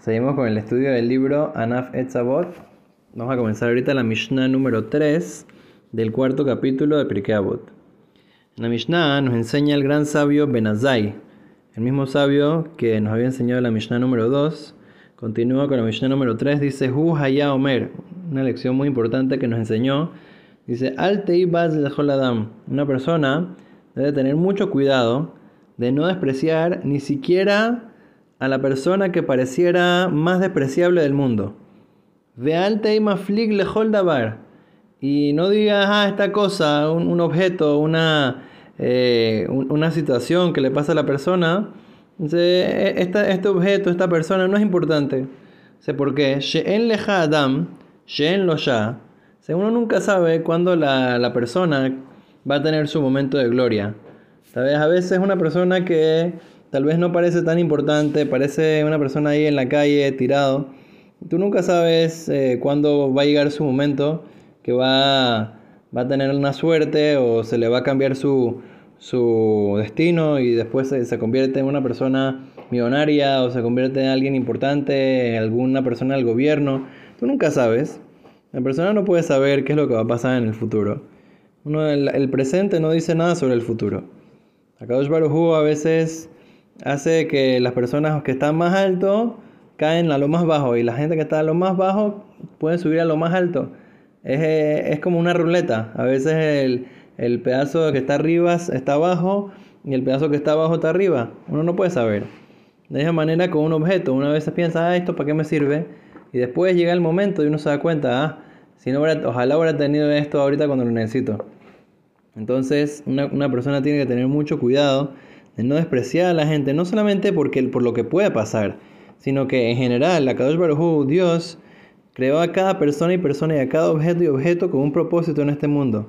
Seguimos con el estudio del libro Anaf Etzavot. Vamos a comenzar ahorita la Mishnah número 3 del cuarto capítulo de Pirkei Avot. En la Mishnah nos enseña el gran sabio Benazai, el mismo sabio que nos había enseñado la Mishnah número 2. Continúa con la Mishnah número 3, dice Hu Haya Omer, una lección muy importante que nos enseñó. Dice Al Teibaz Adam, una persona debe tener mucho cuidado de no despreciar ni siquiera a la persona que pareciera más despreciable del mundo. Ve alta y maflig lejol dabar. Y no digas, ah, esta cosa, un, objeto, una, eh, una situación que le pasa a la persona. E, este objeto, esta persona no es importante. Sé por qué. She'en leja adam, she'en lo ya. Uno nunca sabe cuándo la, la persona va a tener su momento de gloria. ¿Sabes? A veces una persona que tal vez no parece tan importante, parece una persona ahí en la calle tirado. Tú nunca sabes eh, cuándo va a llegar su momento que va, va, a tener una suerte o se le va a cambiar su, su destino y después se, se, convierte en una persona millonaria o se convierte en alguien importante, alguna persona del gobierno. Tú nunca sabes. La persona no puede saber qué es lo que va a pasar en el futuro. Uno, el, presente no dice nada sobre el futuro. Akadosh Baruj a veces hace que las personas que están más alto caen a lo más bajo y la gente que está a lo más bajo puede subir a lo más alto. Es, es como una ruleta. A veces el, el, pedazo que está arriba está abajo y el pedazo que está abajo está arriba. Uno no puede saber. De esa manera con un objeto, una vez piensa, ah, esto para qué me sirve. Y después llega el momento y uno se da cuenta, ah, si no ojalá hubiera tenido esto ahorita cuando lo necesito. Entonces, una, una persona tiene que tener mucho cuidado no despreciar a la gente, no solamente porque, por lo que puede pasar, sino que en general, la Kadosh Baruj Dios, creó a cada persona y persona y a cada objeto y objeto con un propósito en este mundo.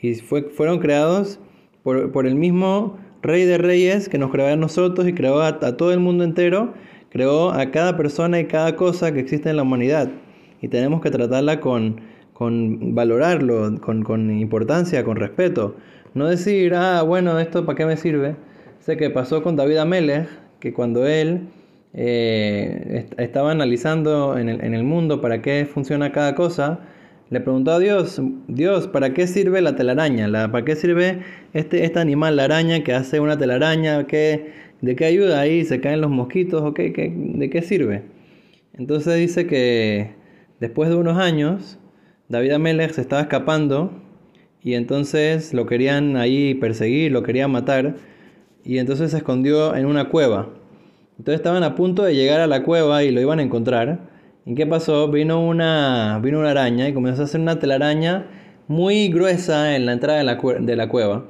Y fue, fueron creados por, por, el mismo Rey de Reyes que nos creó a nosotros y creó a, todo el mundo entero, creó a cada persona y cada cosa que existe en la humanidad. Y tenemos que tratarla con, con valorarlo, con, con importancia, con respeto. No decir, ah, bueno, esto para qué me sirve Sé que pasó con David Amelech, que cuando él eh, estaba analizando en el, mundo para qué funciona cada cosa, le preguntó a Dios, Dios, ¿para qué sirve la telaraña? La, ¿Para qué sirve este, este animal, la araña, que hace una telaraña? ¿Qué, ¿De qué ayuda ahí? ¿Se caen los mosquitos? ¿O qué, ¿De qué sirve? Entonces dice que después de unos años, David Amelech se estaba escapando y entonces lo querían ahí perseguir, lo querían matar y entonces se escondió en una cueva. Entonces estaban a punto de llegar a la cueva y lo iban a encontrar. ¿Y qué pasó? Vino una, vino una araña y comenzó a hacer una telaraña muy gruesa en la entrada de la, de la cueva.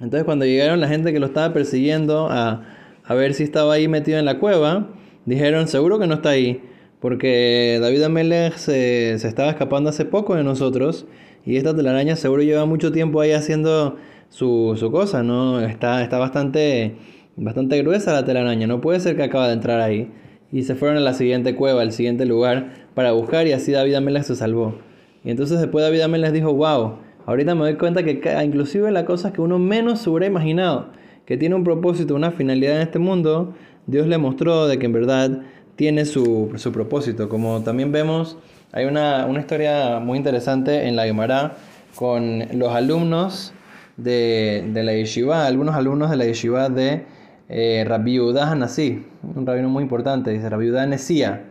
Entonces cuando llegaron la gente que lo estaba persiguiendo a, a ver si estaba ahí metido en la cueva, dijeron seguro que no está ahí, porque David Amelech se, se estaba escapando hace poco de nosotros y esta telaraña seguro lleva mucho tiempo ahí haciendo su, su cosa, ¿no? Está, está bastante, bastante gruesa la telaraña, no puede ser que acaba de entrar ahí. Y se fueron a la siguiente cueva, al siguiente lugar, para buscar y así David Amelas se salvó. Y entonces después David Amelas dijo, wow, ahorita me doy cuenta que inclusive la cosa que uno menos se hubiera imaginado, que tiene un propósito, una finalidad en este mundo, Dios le mostró de que en verdad tiene su, su propósito. Como también vemos, hay una, una historia muy interesante en la Gemara con los alumnos de, de la yeshiva, algunos alumnos de la yeshiva de eh, Rabbi un rabino muy importante, dice Rabbi Yehuda Nesía.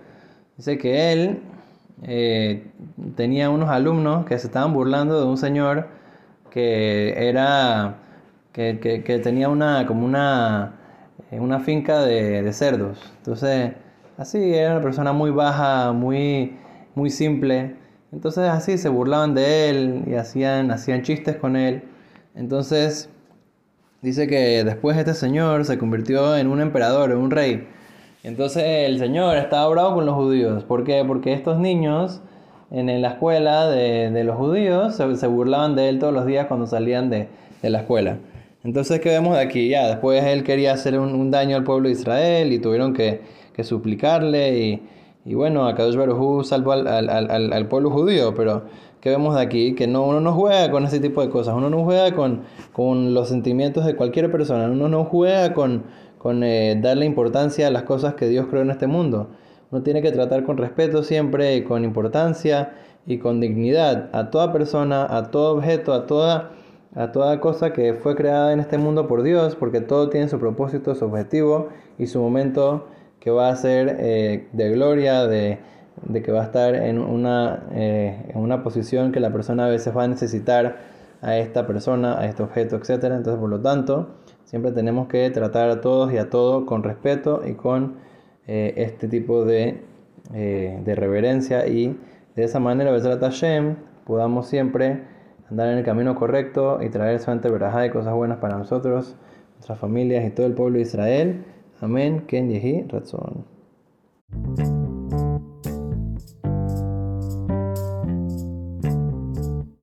Dice que él eh, tenía unos alumnos que se estaban burlando de un señor que era que, que, tenía una como una, eh, una finca de, de, cerdos. Entonces, así era una persona muy baja, muy, muy simple. Entonces así se burlaban de él y hacían, hacían chistes con él. Entonces, dice que después este señor se convirtió en un emperador, en un rey. Entonces el señor estaba bravo con los judíos. ¿Por qué? Porque estos niños en la escuela de, los judíos se, burlaban de él todos los días cuando salían de, la escuela. Entonces, ¿qué vemos de aquí? Ya, después él quería hacer un, daño al pueblo de Israel y tuvieron que, suplicarle. Y, bueno, Akadosh Baruj salvó al, al, al pueblo judío, pero que vemos de aquí, que no, uno no juega con ese tipo de cosas, uno no juega con, con los sentimientos de cualquier persona, uno no juega con, con eh, darle importancia a las cosas que Dios creó en este mundo. uno tiene que tratar con respeto siempre y con importancia y con dignidad a toda persona, a todo objeto, a toda, a toda cosa que fue creada en este mundo por Dios, porque todo tiene su propósito, su objetivo y su momento que va a ser eh, de gloria, de, que va a estar en una, eh, en una posición que la persona a veces va a necesitar a esta persona, a este objeto, etc. Entonces, por lo tanto, siempre tenemos que tratar a todos y a todo con respeto y con eh, este tipo de, de reverencia y de esa manera, Besrat Hashem, podamos siempre andar en el camino correcto y traer solamente verajá y cosas buenas para nosotros, nuestras familias y todo el pueblo de Israel. Amén. Ken Yehi Ratzon.